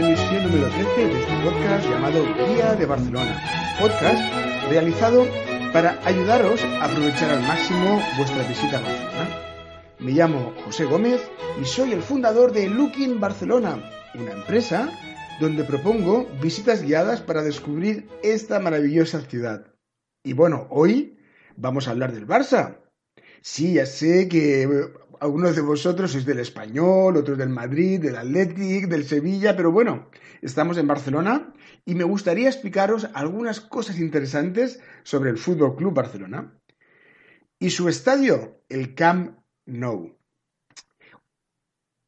emisión número 13 de este podcast llamado Guía de Barcelona. Podcast realizado para ayudaros a aprovechar al máximo vuestra visita a Barcelona. Me llamo José Gómez y soy el fundador de Looking Barcelona, una empresa donde propongo visitas guiadas para descubrir esta maravillosa ciudad. Y bueno, hoy vamos a hablar del Barça. Sí, ya sé que algunos de vosotros sois del Español, otros del Madrid, del Athletic, del Sevilla, pero bueno, estamos en Barcelona y me gustaría explicaros algunas cosas interesantes sobre el Fútbol Club Barcelona y su estadio, el Camp Nou.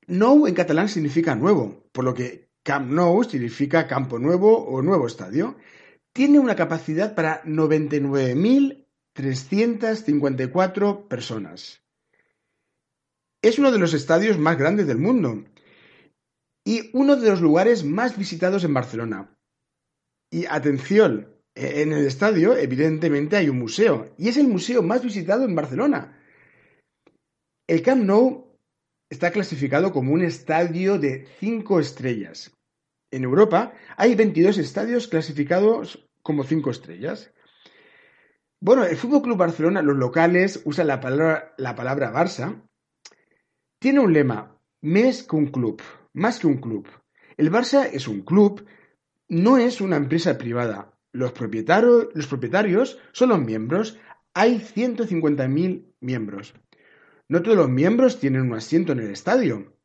Nou en catalán significa nuevo, por lo que Camp Nou significa campo nuevo o nuevo estadio. Tiene una capacidad para 99.354 personas. Es uno de los estadios más grandes del mundo y uno de los lugares más visitados en Barcelona. Y atención, en el estadio evidentemente hay un museo y es el museo más visitado en Barcelona. El Camp Nou está clasificado como un estadio de 5 estrellas. En Europa hay 22 estadios clasificados como 5 estrellas. Bueno, el Fútbol Club Barcelona, los locales usan la palabra, la palabra Barça tiene un lema, más que un club, más que un club. El Barça es un club, no es una empresa privada. Los propietarios, los propietarios son los miembros. Hay 150.000 miembros. No todos los miembros tienen un asiento en el estadio.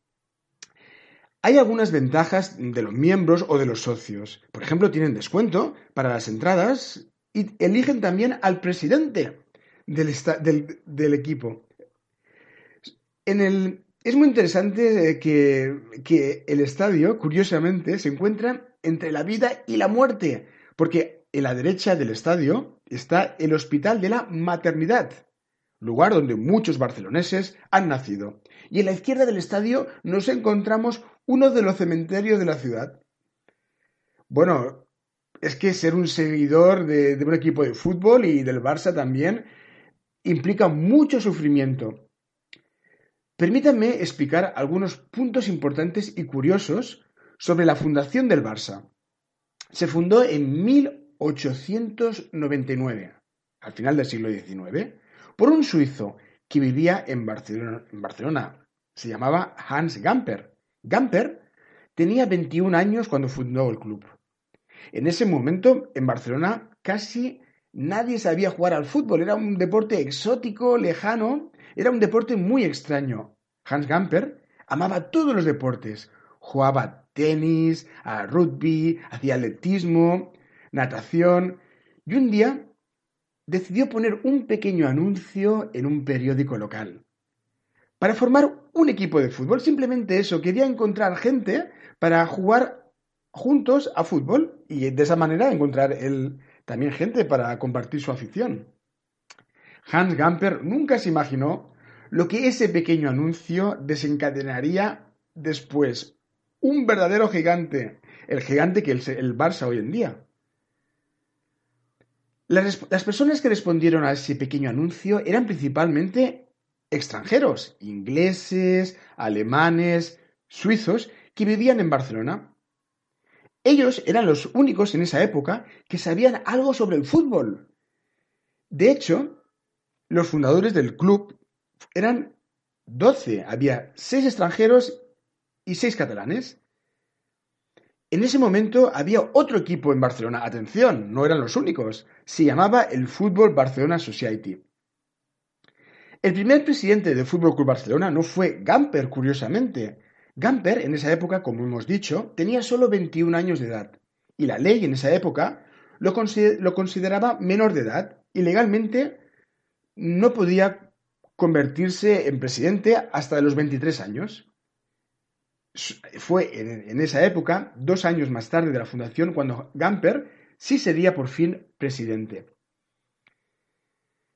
Hay algunas ventajas de los miembros o de los socios. Por ejemplo, tienen descuento para las entradas y eligen también al presidente del, del, del equipo. En el, es muy interesante eh, que, el estadio, curiosamente, se encuentra entre la vida y la muerte, porque en la derecha del estadio está el Hospital de la Maternidad, lugar donde muchos barceloneses han nacido. Y en la izquierda del estadio nos encontramos uno de los cementerios de la ciudad. Bueno, es que ser un seguidor de, de un equipo de fútbol y del Barça también implica mucho sufrimiento. Permítanme explicar algunos puntos importantes y curiosos sobre la fundación del Barça. Se fundó en 1899, al final del siglo XIX, por un suizo que vivía en Barcelona. Se llamaba Hans Gamper. Gamper tenía 21 años cuando fundó el club. En ese momento, en Barcelona, casi nadie sabía jugar al fútbol. Era un deporte exótico, lejano, era un deporte muy extraño. Hans Gamper amaba todos los deportes. Jugaba tenis, a rugby, hacía atletismo, natación. Y un día decidió poner un pequeño anuncio en un periódico local. Para formar un equipo de fútbol, simplemente eso, quería encontrar gente para jugar juntos a fútbol y de esa manera encontrar él también gente para compartir su afición. Hans Gamper nunca se imaginó lo que ese pequeño anuncio desencadenaría después. Un verdadero gigante, el gigante que es el Barça hoy en día. Las, las, personas que respondieron a ese pequeño anuncio eran principalmente extranjeros, ingleses, alemanes, suizos, que vivían en Barcelona. Ellos eran los únicos en esa época que sabían algo sobre el fútbol. De hecho, los fundadores del club eran 12, había 6 extranjeros y 6 catalanes. En ese momento había otro equipo en Barcelona, atención, no eran los únicos, se llamaba el Fútbol Barcelona Society. El primer presidente del Fútbol Club Barcelona no fue Gamper, curiosamente. Gamper, en esa época, como hemos dicho, tenía solo 21 años de edad, y la ley en esa época lo, lo consideraba menor de edad, y legalmente no podía convertirse en presidente hasta los 23 años. Fue en, esa época, dos años más tarde de la fundación, cuando Gamper sí sería por fin presidente.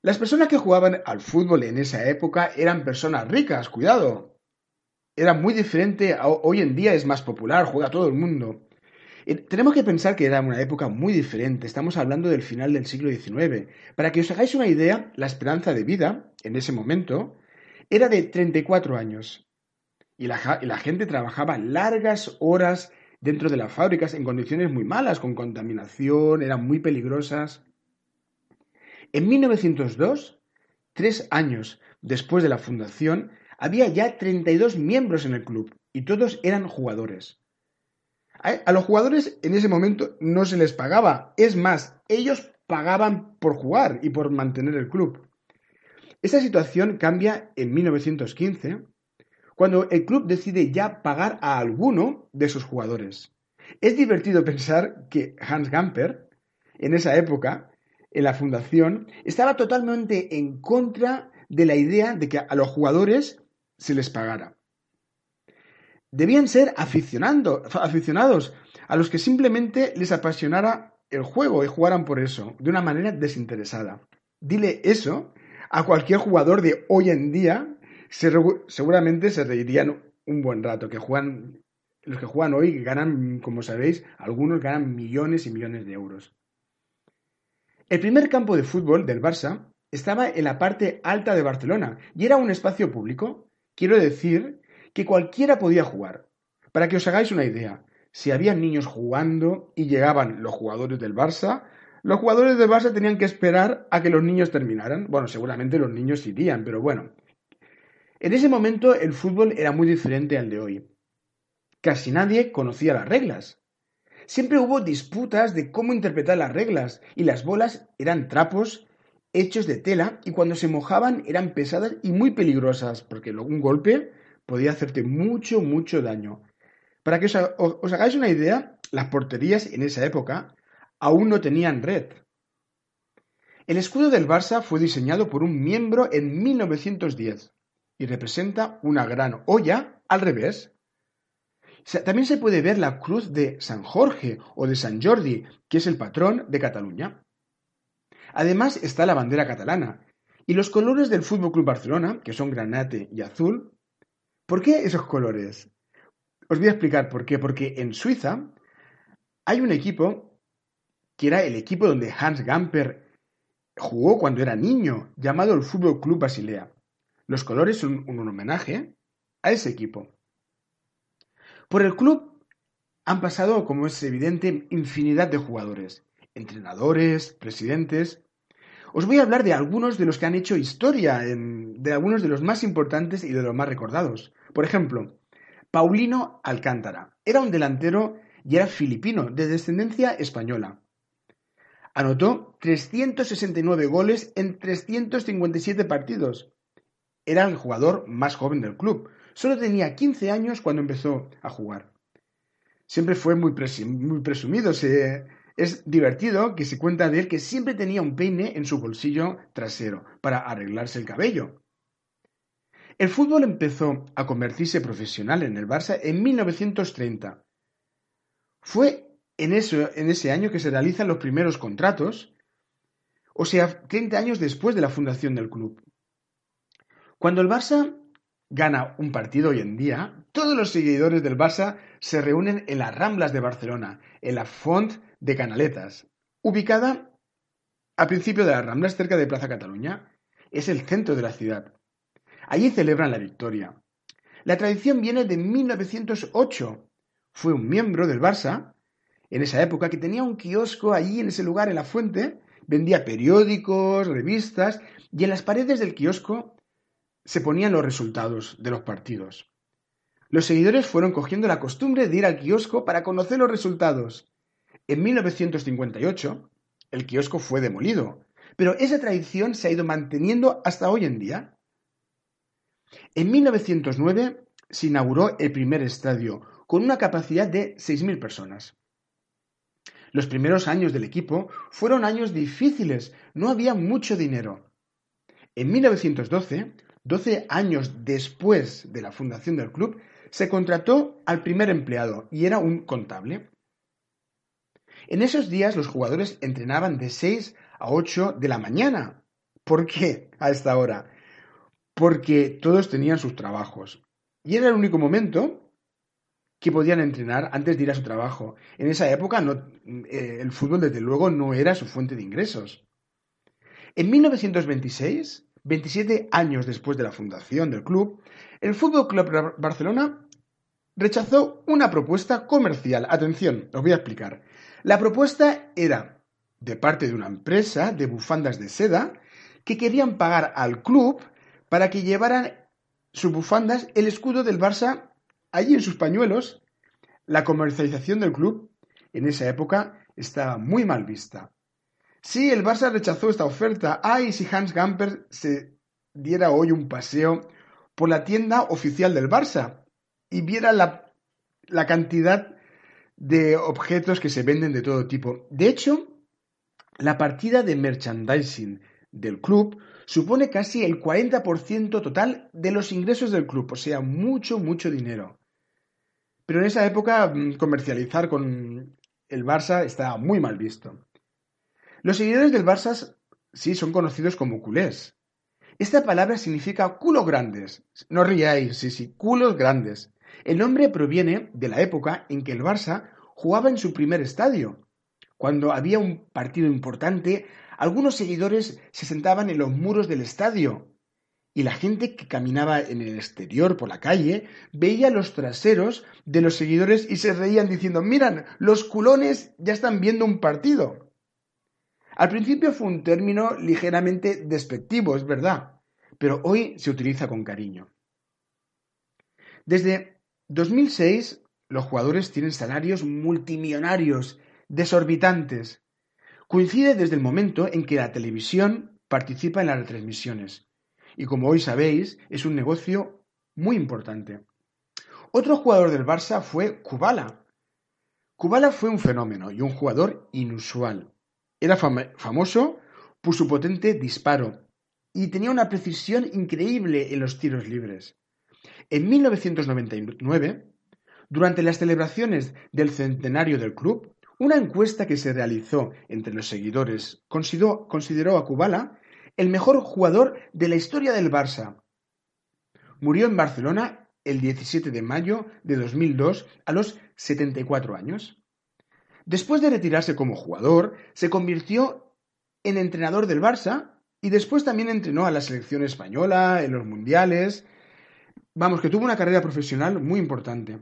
Las personas que jugaban al fútbol en esa época eran personas ricas, cuidado. Era muy diferente, hoy en día es más popular, juega todo el mundo. Eh, tenemos que pensar que era una época muy diferente, estamos hablando del final del siglo XIX. Para que os hagáis una idea, la esperanza de vida, en ese momento, era de 34 años. Y la, y la gente trabajaba largas horas dentro de las fábricas en condiciones muy malas, con contaminación, eran muy peligrosas. En 1902, tres años después de la fundación, había ya 32 miembros en el club y todos eran jugadores. A los jugadores en ese momento no se les pagaba, es más, ellos pagaban por jugar y por mantener el club. Esta situación cambia en 1915, cuando el club decide ya pagar a alguno de sus jugadores. Es divertido pensar que Hans Gamper, en esa época, en la fundación, estaba totalmente en contra de la idea de que a los jugadores se les pagara. Debían ser aficionados a los que simplemente les apasionara el juego y jugaran por eso, de una manera desinteresada. Dile eso a cualquier jugador de hoy en día, seguramente se reirían un buen rato, que juegan, los que juegan hoy ganan, como sabéis, algunos ganan millones y millones de euros. El primer campo de fútbol del Barça estaba en la parte alta de Barcelona y era un espacio público. Quiero decir que cualquiera podía jugar. Para que os hagáis una idea, si había niños jugando y llegaban los jugadores del Barça, los jugadores del Barça tenían que esperar a que los niños terminaran. Bueno, seguramente los niños irían, pero bueno. En ese momento el fútbol era muy diferente al de hoy. Casi nadie conocía las reglas. Siempre hubo disputas de cómo interpretar las reglas y las bolas eran trapos hechos de tela y cuando se mojaban eran pesadas y muy peligrosas porque un golpe podía hacerte mucho, mucho daño. Para que os, hagáis una idea, las porterías en esa época aún no tenían red. El escudo del Barça fue diseñado por un miembro en 1910 y representa una gran olla al revés. También se puede ver la cruz de San Jorge o de San Jordi, que es el patrón de Cataluña. Además está la bandera catalana y los colores del Fútbol Club Barcelona, que son granate y azul. ¿Por qué esos colores? Os voy a explicar por qué. Porque en Suiza hay un equipo que era el equipo donde Hans Gamper jugó cuando era niño, llamado el Fútbol Club Basilea. Los colores son un homenaje a ese equipo. Por el club han pasado, como es evidente, infinidad de jugadores, entrenadores, presidentes. Os voy a hablar de algunos de los que han hecho historia, de algunos de los más importantes y de los más recordados. Por ejemplo, Paulino Alcántara. Era un delantero y era filipino, de descendencia española. Anotó 369 goles en 357 partidos. Era el jugador más joven del club. Solo tenía 15 años cuando empezó a jugar. Siempre fue muy, presumido. Es divertido que se cuenta de él que siempre tenía un peine en su bolsillo trasero para arreglarse el cabello. El fútbol empezó a convertirse profesional en el Barça en 1930. Fue en, en ese año que se realizan los primeros contratos, o sea, 30 años después de la fundación del club. Cuando el Barça gana un partido hoy en día, todos los seguidores del Barça se reúnen en las Ramblas de Barcelona, en la Font de Canaletas, ubicada al principio de las Ramblas cerca de Plaza Cataluña. Es el centro de la ciudad. Allí celebran la victoria. La tradición viene de 1908. Fue un miembro del Barça, en esa época, que tenía un kiosco allí en ese lugar, en la fuente, vendía periódicos, revistas, y en las paredes del kiosco se ponían los resultados de los partidos. Los seguidores fueron cogiendo la costumbre de ir al kiosco para conocer los resultados. En 1958, el kiosco fue demolido, pero esa tradición se ha ido manteniendo hasta hoy en día. En 1909 se inauguró el primer estadio, con una capacidad de 6.000 personas. Los primeros años del equipo fueron años difíciles, no había mucho dinero. En 1912, 12 años después de la fundación del club, se contrató al primer empleado y era un contable. En esos días los jugadores entrenaban de 6 a 8 de la mañana. ¿Por qué a esta hora? porque todos tenían sus trabajos. Y era el único momento que podían entrenar antes de ir a su trabajo. En esa época eh, el fútbol, desde luego, no era su fuente de ingresos. En 1926, 27 años después de la fundación del club, el Fútbol Club Barcelona rechazó una propuesta comercial. Atención, os voy a explicar. La propuesta era de parte de una empresa de bufandas de seda que querían pagar al club para que llevaran sus bufandas el escudo del Barça allí en sus pañuelos. La comercialización del club en esa época estaba muy mal vista. Sí, el Barça rechazó esta oferta. Ay, si Hans Gamper se diera hoy un paseo por la tienda oficial del Barça y viera la, la cantidad de objetos que se venden de todo tipo. De hecho, la partida de merchandising del club supone casi el 40% total de los ingresos del club, o sea, mucho, mucho dinero. Pero en esa época mm, comercializar con el Barça estaba muy mal visto. Los seguidores del Barça sí son conocidos como culés. Esta palabra significa culos grandes. No ríais, sí, sí, culos grandes. El nombre proviene de la época en que el Barça jugaba en su primer estadio. Cuando había un partido importante, algunos seguidores se sentaban en los muros del estadio y la gente que caminaba en el exterior por la calle veía los traseros de los seguidores y se reían diciendo, miran, los culones ya están viendo un partido. Al principio fue un término ligeramente despectivo, es verdad, pero hoy se utiliza con cariño. Desde 2006 los jugadores tienen salarios multimillonarios, desorbitantes. Coincide desde el momento en que la televisión participa en las retransmisiones. Y como hoy sabéis, es un negocio muy importante. Otro jugador del Barça fue Kubala. Kubala fue un fenómeno y un jugador inusual. Era famoso por su potente disparo y tenía una precisión increíble en los tiros libres. En 1999, durante las celebraciones del centenario del club, una encuesta que se realizó entre los seguidores consideró, a Kubala el mejor jugador de la historia del Barça. Murió en Barcelona el 17 de mayo de 2002 a los 74 años. Después de retirarse como jugador, se convirtió en entrenador del Barça y después también entrenó a la selección española en los mundiales. Vamos, que tuvo una carrera profesional muy importante.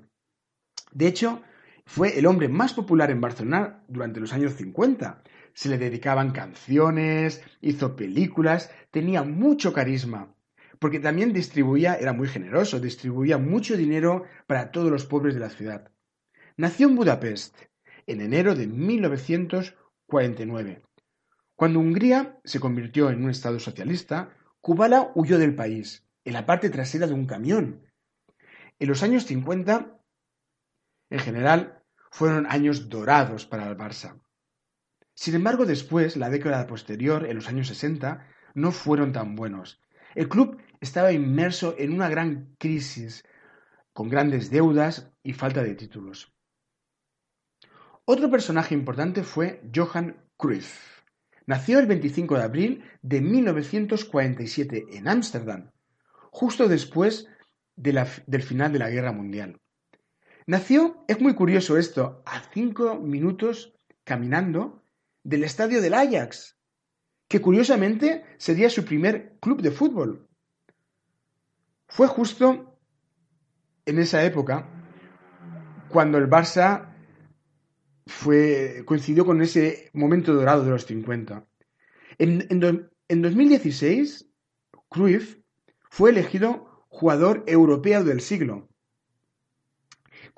De hecho, fue el hombre más popular en Barcelona durante los años 50. Se le dedicaban canciones, hizo películas, tenía mucho carisma, porque también distribuía, era muy generoso, distribuía mucho dinero para todos los pobres de la ciudad. Nació en Budapest en enero de 1949. Cuando Hungría se convirtió en un estado socialista, Kubala huyó del país, en la parte trasera de un camión. En los años 50 en general, fueron años dorados para el Barça. Sin embargo, después, la década posterior, en los años 60, no fueron tan buenos. El club estaba inmerso en una gran crisis, con grandes deudas y falta de títulos. Otro personaje importante fue Johan Cruyff. Nació el 25 de abril de 1947 en Ámsterdam, justo después del final de la Guerra Mundial. Nació, es muy curioso esto, a cinco minutos caminando del estadio del Ajax, que curiosamente sería su primer club de fútbol. Fue justo en esa época cuando el Barça fue, coincidió con ese momento dorado de los 50. En, en 2016, Cruyff fue elegido jugador europeo del siglo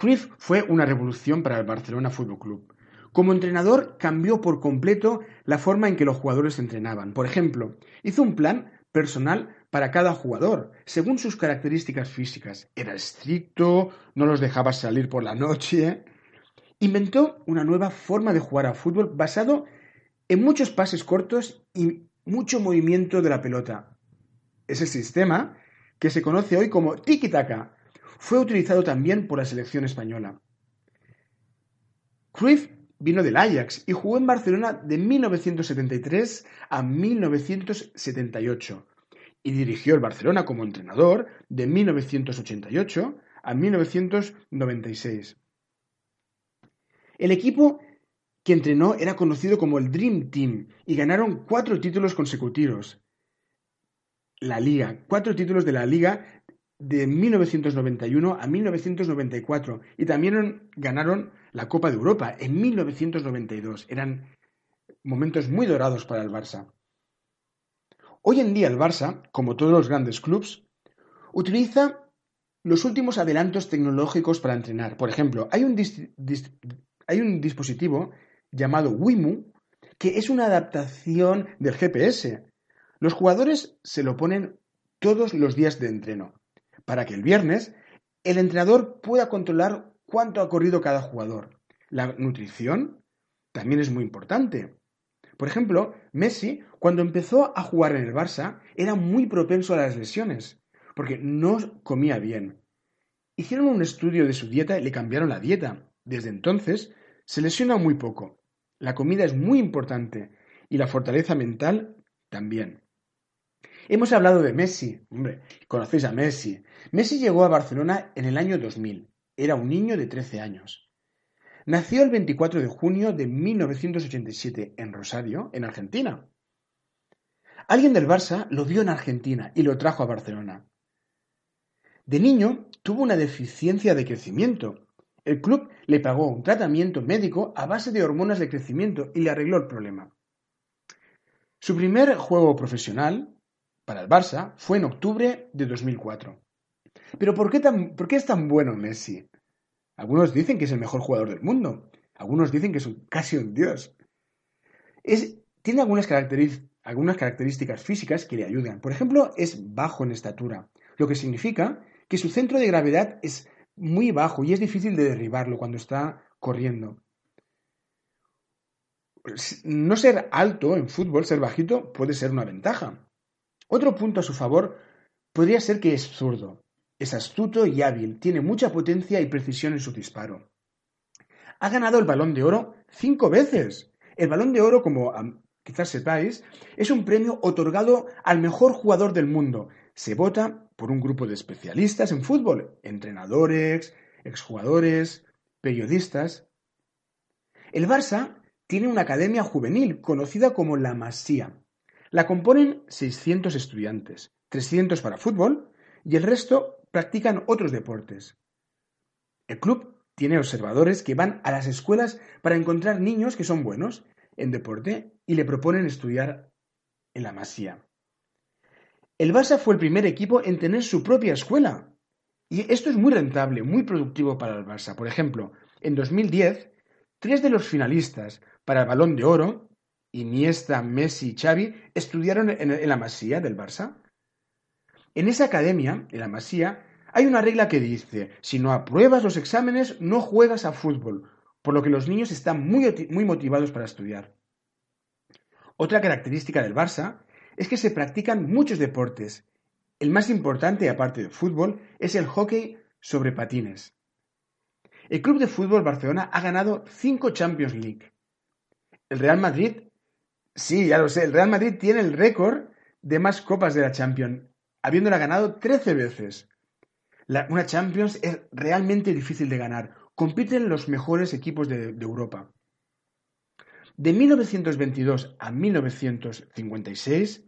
Cruyff fue una revolución para el Barcelona Fútbol Club. Como entrenador cambió por completo la forma en que los jugadores entrenaban. Por ejemplo, hizo un plan personal para cada jugador, según sus características físicas. Era estricto, no los dejaba salir por la noche. Inventó una nueva forma de jugar a fútbol basado en muchos pases cortos y mucho movimiento de la pelota. Ese sistema, que se conoce hoy como tiki-taka, fue utilizado también por la selección española. Cruyff vino del Ajax y jugó en Barcelona de 1973 a 1978 y dirigió el Barcelona como entrenador de 1988 a 1996. El equipo que entrenó era conocido como el Dream Team y ganaron cuatro títulos consecutivos. La liga, cuatro títulos de la liga de 1991 a 1994 y también ganaron la Copa de Europa en 1992. Eran momentos muy dorados para el Barça. Hoy en día el Barça, como todos los grandes clubes, utiliza los últimos adelantos tecnológicos para entrenar. Por ejemplo, hay un, hay un dispositivo llamado Wimu que es una adaptación del GPS. Los jugadores se lo ponen todos los días de entreno para que el viernes el entrenador pueda controlar cuánto ha corrido cada jugador. La nutrición también es muy importante. Por ejemplo, Messi, cuando empezó a jugar en el Barça, era muy propenso a las lesiones, porque no comía bien. Hicieron un estudio de su dieta y le cambiaron la dieta. Desde entonces, se lesiona muy poco. La comida es muy importante y la fortaleza mental también. Hemos hablado de Messi. Hombre, conocéis a Messi. Messi llegó a Barcelona en el año 2000. Era un niño de 13 años. Nació el 24 de junio de 1987 en Rosario, en Argentina. Alguien del Barça lo vio en Argentina y lo trajo a Barcelona. De niño tuvo una deficiencia de crecimiento. El club le pagó un tratamiento médico a base de hormonas de crecimiento y le arregló el problema. Su primer juego profesional para el Barça fue en octubre de 2004. Pero ¿por qué, ¿por qué es tan bueno Messi? Algunos dicen que es el mejor jugador del mundo. Algunos dicen que es casi un dios. tiene algunas, algunas características físicas que le ayudan. Por ejemplo, es bajo en estatura, lo que significa que su centro de gravedad es muy bajo y es difícil de derribarlo cuando está corriendo. No ser alto en fútbol, ser bajito, puede ser una ventaja. Otro punto a su favor podría ser que es zurdo. Es astuto y hábil, tiene mucha potencia y precisión en su disparo. Ha ganado el balón de oro cinco veces. El balón de oro, como quizás sepáis, es un premio otorgado al mejor jugador del mundo. Se vota por un grupo de especialistas en fútbol, entrenadores, exjugadores, periodistas. El Barça tiene una academia juvenil conocida como la Masía. La componen 600 estudiantes, 300 para fútbol y el resto practican otros deportes. El club tiene observadores que van a las escuelas para encontrar niños que son buenos en deporte y le proponen estudiar en la Masía. El Barça fue el primer equipo en tener su propia escuela. Y esto es muy rentable, muy productivo para el Barça. Por ejemplo, en 2010, tres de los finalistas para el Balón de Oro, Iniesta, Messi y Xavi, estudiaron en la Masía del Barça. En esa academia, en la Masía, hay una regla que dice, si no apruebas los exámenes, no juegas a fútbol, por lo que los niños están muy, motivados para estudiar. Otra característica del Barça es que se practican muchos deportes. El más importante, aparte del fútbol, es el hockey sobre patines. El Club de Fútbol Barcelona ha ganado cinco Champions League. El Real Madrid, sí, ya lo sé, el Real Madrid tiene el récord de más copas de la Champions habiéndola ganado 13 veces. una Champions es realmente difícil de ganar. Compiten los mejores equipos de, Europa. De 1922 a 1956,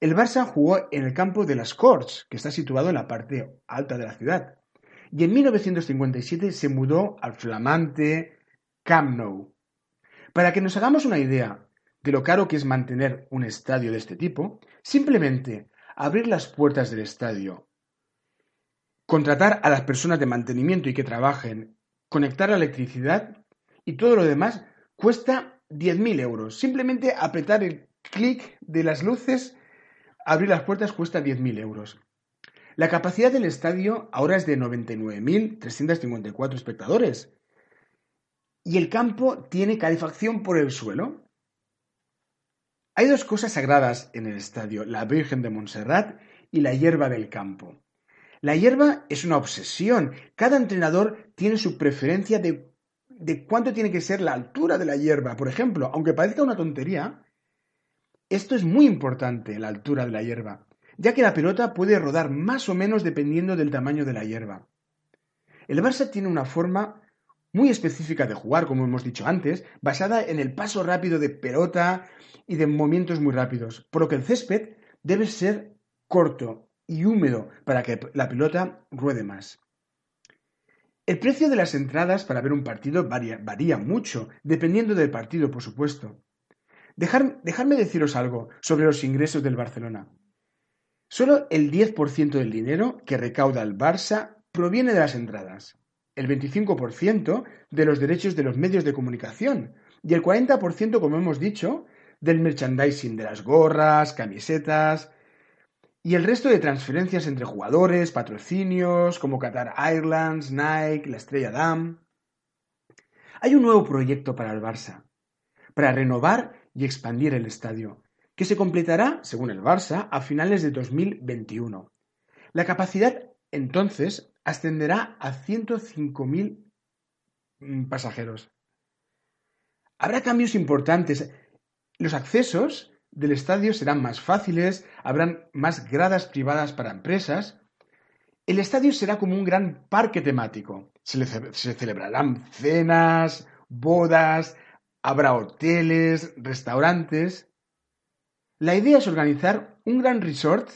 el Barça jugó en el campo de las Corts, que está situado en la parte alta de la ciudad. Y en 1957 se mudó al flamante Camp Nou. Para que nos hagamos una idea de lo caro que es mantener un estadio de este tipo, simplemente abrir las puertas del estadio, contratar a las personas de mantenimiento y que trabajen, conectar la electricidad y todo lo demás cuesta 10.000 euros. Simplemente apretar el clic de las luces, abrir las puertas cuesta 10.000 euros. La capacidad del estadio ahora es de 99.354 espectadores. Y el campo tiene calefacción por el suelo. Hay dos cosas sagradas en el estadio, la Virgen de Montserrat y la hierba del campo. La hierba es una obsesión. Cada entrenador tiene su preferencia de, de cuánto tiene que ser la altura de la hierba. Por ejemplo, aunque parezca una tontería, esto es muy importante, la altura de la hierba, ya que la pelota puede rodar más o menos dependiendo del tamaño de la hierba. El Barça tiene una forma muy específica de jugar, como hemos dicho antes, basada en el paso rápido de pelota y de movimientos muy rápidos, por lo que el césped debe ser corto y húmedo para que la pelota ruede más. El precio de las entradas para ver un partido varía, mucho, dependiendo del partido, por supuesto. dejadme deciros algo sobre los ingresos del Barcelona. Solo el 10% del dinero que recauda el Barça proviene de las entradas, el 25% de los derechos de los medios de comunicación y el 40%, como hemos dicho, del merchandising, de las gorras, camisetas, y el resto de transferencias entre jugadores, patrocinios, como Qatar Airlines, Nike, la Estrella Damm. Hay un nuevo proyecto para el Barça, para renovar y expandir el estadio, que se completará, según el Barça, a finales de 2021. La capacidad, entonces, ascenderá a 105.000 mm, pasajeros. Habrá cambios importantes. Los accesos del estadio serán más fáciles, habrán más gradas privadas para empresas. El estadio será como un gran parque temático. Se, celebrarán cenas, bodas, habrá hoteles, restaurantes. La idea es organizar un gran resort,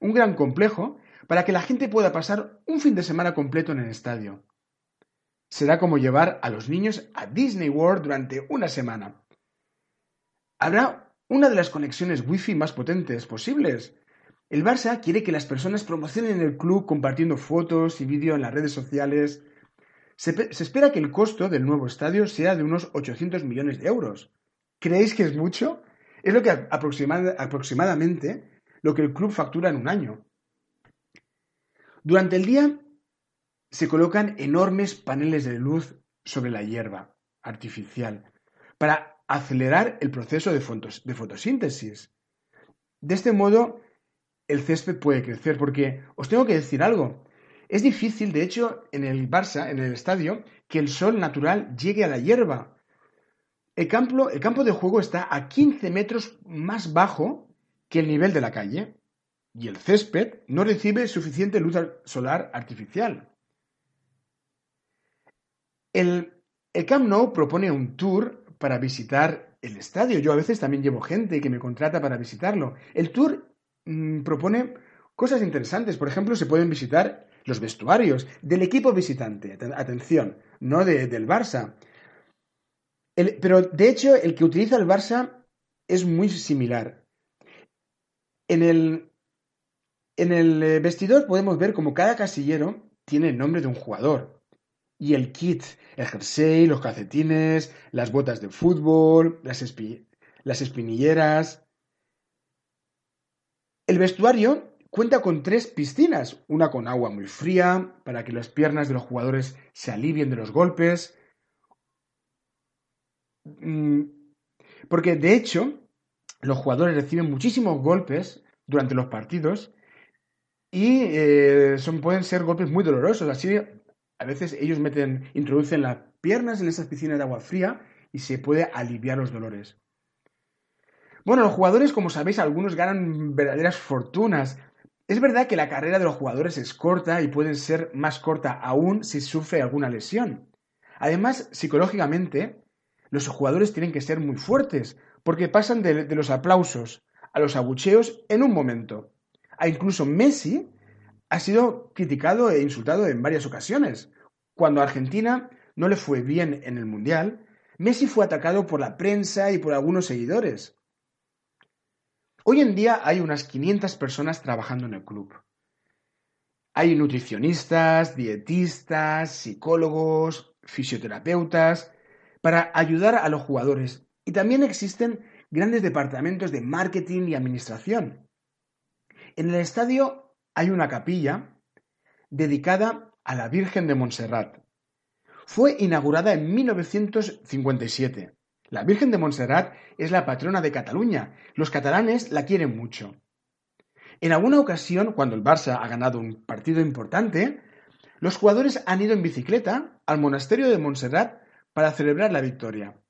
un gran complejo, para que la gente pueda pasar un fin de semana completo en el estadio. Será como llevar a los niños a Disney World durante una semana. Habrá una de las conexiones Wi-Fi más potentes posibles. El Barça quiere que las personas promocionen el club compartiendo fotos y vídeos en las redes sociales. Se, espera que el costo del nuevo estadio sea de unos 800 millones de euros. ¿Creéis que es mucho? Es lo que aproximadamente lo que el club factura en un año. Durante el día se colocan enormes paneles de luz sobre la hierba artificial para acelerar el proceso de, fotosíntesis. De este modo, el césped puede crecer, porque os tengo que decir algo. Es difícil, de hecho, en el Barça, en el estadio, que el sol natural llegue a la hierba. El campo, el campo de juego está a 15 metros más bajo que el nivel de la calle y el césped no recibe suficiente luz solar artificial. El, el Camp Nou propone un tour para visitar el estadio. Yo a veces también llevo gente que me contrata para visitarlo. El tour mm, propone cosas interesantes. Por ejemplo, se pueden visitar los vestuarios del equipo visitante. Atención, no del Barça. pero de hecho, el que utiliza el Barça es muy similar. En el, en el eh, vestidor podemos ver como cada casillero tiene el nombre de un jugador y el kit, el jersey, los calcetines, las botas de fútbol, las, espinilleras. El vestuario cuenta con tres piscinas, una con agua muy fría para que las piernas de los jugadores se alivien de los golpes. Mm, porque de hecho, los jugadores reciben muchísimos golpes durante los partidos y eh, son, pueden ser golpes muy dolorosos. Así a veces ellos meten, introducen las piernas en esas piscinas de agua fría y se puede aliviar los dolores. Bueno, los jugadores, como sabéis, algunos ganan verdaderas fortunas. Es verdad que la carrera de los jugadores es corta y puede ser más corta aún si sufre alguna lesión. Además, psicológicamente, los jugadores tienen que ser muy fuertes, porque pasan de los aplausos a los abucheos en un momento. A incluso Messi ha sido criticado e insultado en varias ocasiones. Cuando a Argentina no le fue bien en el Mundial, Messi fue atacado por la prensa y por algunos seguidores. Hoy en día hay unas 500 personas trabajando en el club. Hay nutricionistas, dietistas, psicólogos, fisioterapeutas, para ayudar a los jugadores. Y también existen grandes departamentos de marketing y administración. En el estadio hay una capilla dedicada a la Virgen de Montserrat. Fue inaugurada en 1957. La Virgen de Montserrat es la patrona de Cataluña. Los catalanes la quieren mucho. En alguna ocasión, cuando el Barça ha ganado un partido importante, los jugadores han ido en bicicleta al monasterio de Montserrat para celebrar la victoria.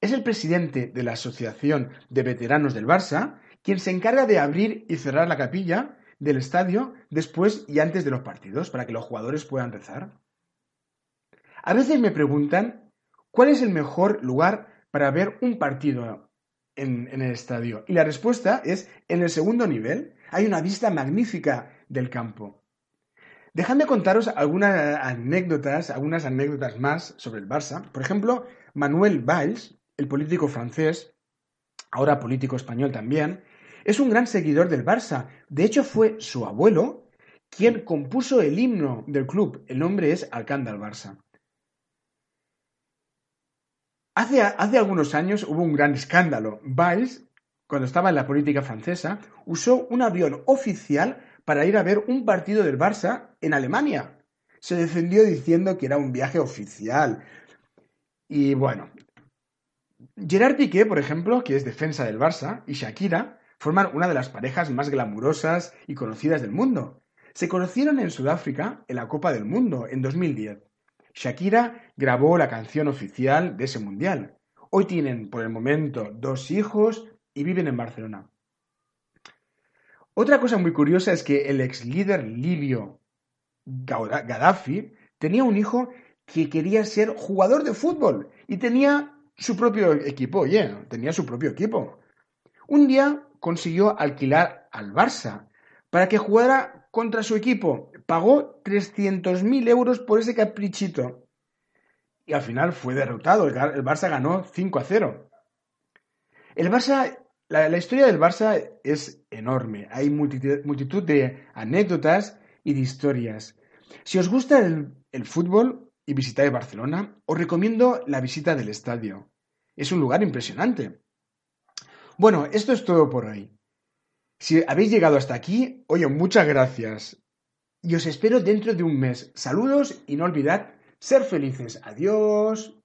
Es el presidente de la Asociación de Veteranos del Barça quien se encarga de abrir y cerrar la capilla del estadio después y antes de los partidos para que los jugadores puedan rezar. A veces me preguntan cuál es el mejor lugar para ver un partido en, en el estadio? Y la respuesta es en el segundo nivel. Hay una vista magnífica del campo. Dejadme contaros algunas anécdotas, algunas anécdotas más sobre el Barça. Por ejemplo, Manuel Valls, el político francés, ahora político español también, es un gran seguidor del Barça. De hecho, fue su abuelo quien compuso el himno del club. El nombre es Alcándal Barça. Hace, hace, algunos años hubo un gran escándalo. Valls, cuando estaba en la política francesa, usó un avión oficial para ir a ver un partido del Barça en Alemania. Se defendió diciendo que era un viaje oficial. Y bueno, Gerard Piqué, por ejemplo, que es defensa del Barça, y Shakira forman una de las parejas más glamurosas y conocidas del mundo. Se conocieron en Sudáfrica en la Copa del Mundo en 2010. Shakira grabó la canción oficial de ese mundial. Hoy tienen por el momento dos hijos y viven en Barcelona. Otra cosa muy curiosa es que el ex líder libio Gaddafi tenía un hijo que quería ser jugador de fútbol y tenía su propio equipo, oye, tenía su propio equipo. Un día consiguió alquilar al Barça para que jugara contra su equipo. Pagó 300.000 euros por ese caprichito. Y al final fue derrotado. El Barça ganó 5 a 0. El Barça la, historia del Barça es enorme. Hay multitud, de anécdotas y de historias. Si os gusta el, el fútbol y visitáis Barcelona, os recomiendo la visita del estadio. Es un lugar impresionante. Bueno, esto es todo por hoy. Si habéis llegado hasta aquí, oye, muchas gracias. Y os espero dentro de un mes. Saludos y no olvidad ser felices. Adiós.